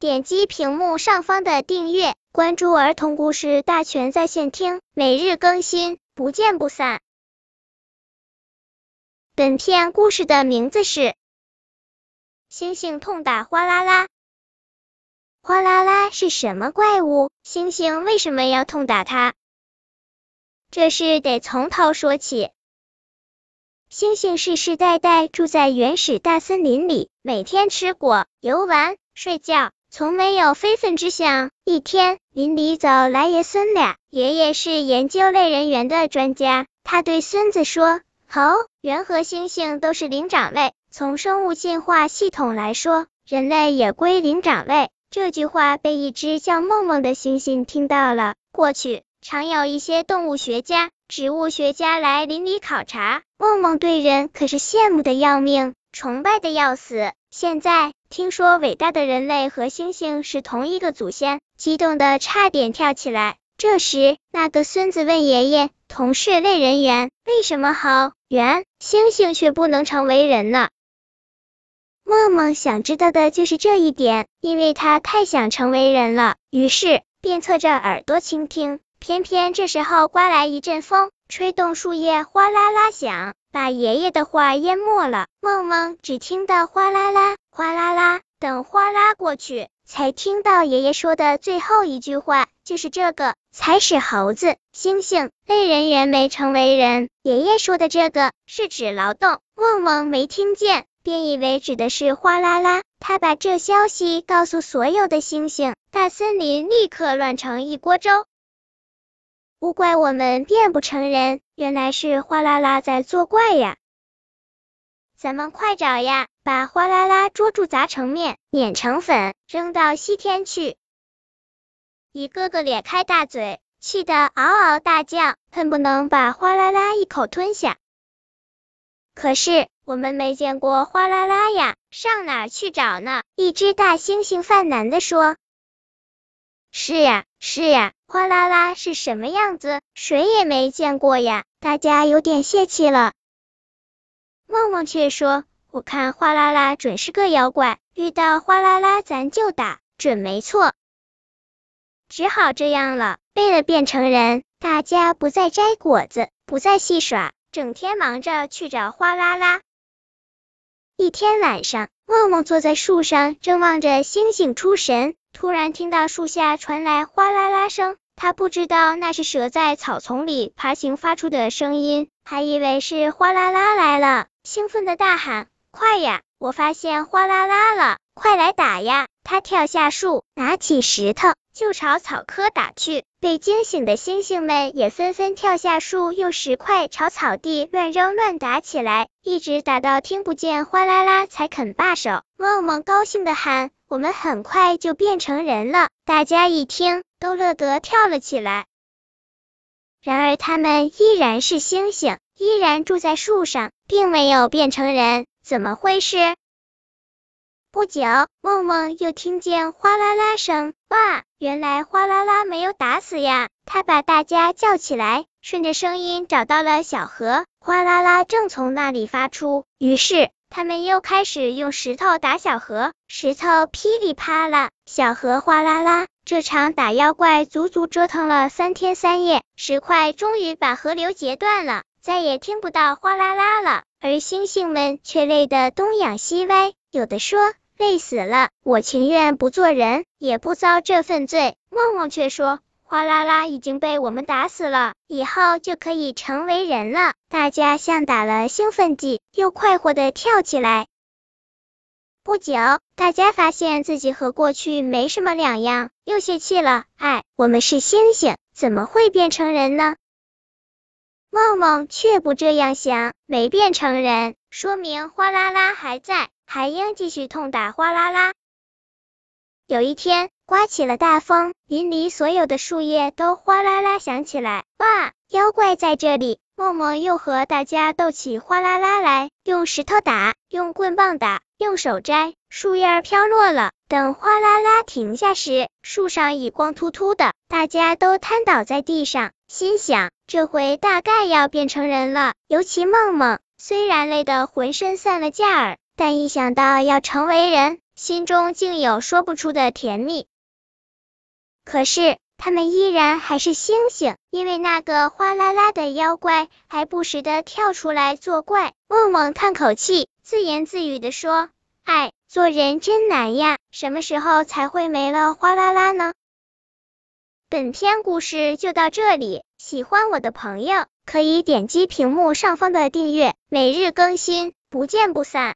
点击屏幕上方的订阅，关注儿童故事大全在线听，每日更新，不见不散。本片故事的名字是《星星痛打哗啦啦》。哗啦啦是什么怪物？星星为什么要痛打它？这事得从头说起。星星世世代代住在原始大森林里，每天吃果、游玩、睡觉，从没有非分之想。一天，林里走来爷孙俩，爷爷是研究类人猿的专家，他对孙子说：“猴、猿和猩猩都是灵长类，从生物进化系统来说，人类也归灵长类。”这句话被一只叫梦梦的猩猩听到了。过去，常有一些动物学家。植物学家来林里考察，梦梦对人可是羡慕的要命，崇拜的要死。现在听说伟大的人类和猩猩是同一个祖先，激动的差点跳起来。这时，那个孙子问爷爷：“同是类人猿，为什么猴、猿、猩猩却不能成为人呢？”梦梦想知道的就是这一点，因为他太想成为人了，于是便侧着耳朵倾听。偏偏这时候刮来一阵风，吹动树叶哗啦啦响，把爷爷的话淹没了。梦梦只听到哗啦啦、哗啦啦，等哗啦过去，才听到爷爷说的最后一句话，就是这个才使猴子、猩猩、类人猿没成为人。爷爷说的这个是指劳动，梦梦没听见，便以为指的是哗啦啦。他把这消息告诉所有的猩猩，大森林立刻乱成一锅粥。勿怪我们变不成人，原来是哗啦啦在作怪呀！咱们快找呀，把哗啦啦捉住，砸成面，碾成粉，扔到西天去！一个个咧开大嘴，气得嗷嗷大叫，恨不能把哗啦啦一口吞下。可是我们没见过哗啦啦呀，上哪去找呢？一只大猩猩犯难的说。是呀，是呀，哗啦啦是什么样子？谁也没见过呀，大家有点泄气了。梦梦却说：“我看哗啦啦准是个妖怪，遇到哗啦啦咱就打，准没错。”只好这样了。为了变成人，大家不再摘果子，不再戏耍，整天忙着去找哗啦啦。一天晚上，梦梦坐在树上，正望着星星出神。突然听到树下传来哗啦啦声，他不知道那是蛇在草丛里爬行发出的声音，还以为是哗啦啦来了，兴奋的大喊：“快呀！我发现哗啦啦了，快来打呀！”他跳下树，拿起石头就朝草棵打去。被惊醒的猩猩们也纷纷跳下树，用石块朝草地乱扔乱打起来，一直打到听不见哗啦啦才肯罢手。梦梦高兴的喊。我们很快就变成人了，大家一听都乐得跳了起来。然而他们依然是星星，依然住在树上，并没有变成人，怎么回事？不久，梦梦又听见哗啦啦声，哇，原来哗啦啦没有打死呀！他把大家叫起来，顺着声音找到了小河，哗啦啦正从那里发出，于是。他们又开始用石头打小河，石头噼里啪啦，小河哗啦啦。这场打妖怪足足折腾了三天三夜，石块终于把河流截断了，再也听不到哗啦啦了。而猩猩们却累得东仰西歪，有的说累死了，我情愿不做人，也不遭这份罪。梦梦却说。哗啦啦已经被我们打死了，以后就可以成为人了。大家像打了兴奋剂，又快活的跳起来。不久，大家发现自己和过去没什么两样，又泄气了。哎，我们是星星，怎么会变成人呢？梦梦却不这样想，没变成人，说明哗啦啦还在，还应继续痛打哗啦啦。有一天。刮起了大风，林里所有的树叶都哗啦啦响起来。哇，妖怪在这里！梦梦又和大家斗起哗啦啦来，用石头打，用棍棒打，用手摘，树叶飘落了。等哗啦啦停下时，树上已光秃秃的，大家都瘫倒在地上，心想这回大概要变成人了。尤其梦梦，虽然累得浑身散了架儿，但一想到要成为人，心中竟有说不出的甜蜜。可是他们依然还是星星，因为那个哗啦啦的妖怪还不时的跳出来作怪。梦梦叹口气，自言自语的说：“哎，做人真难呀，什么时候才会没了哗啦啦呢？”本篇故事就到这里，喜欢我的朋友可以点击屏幕上方的订阅，每日更新，不见不散。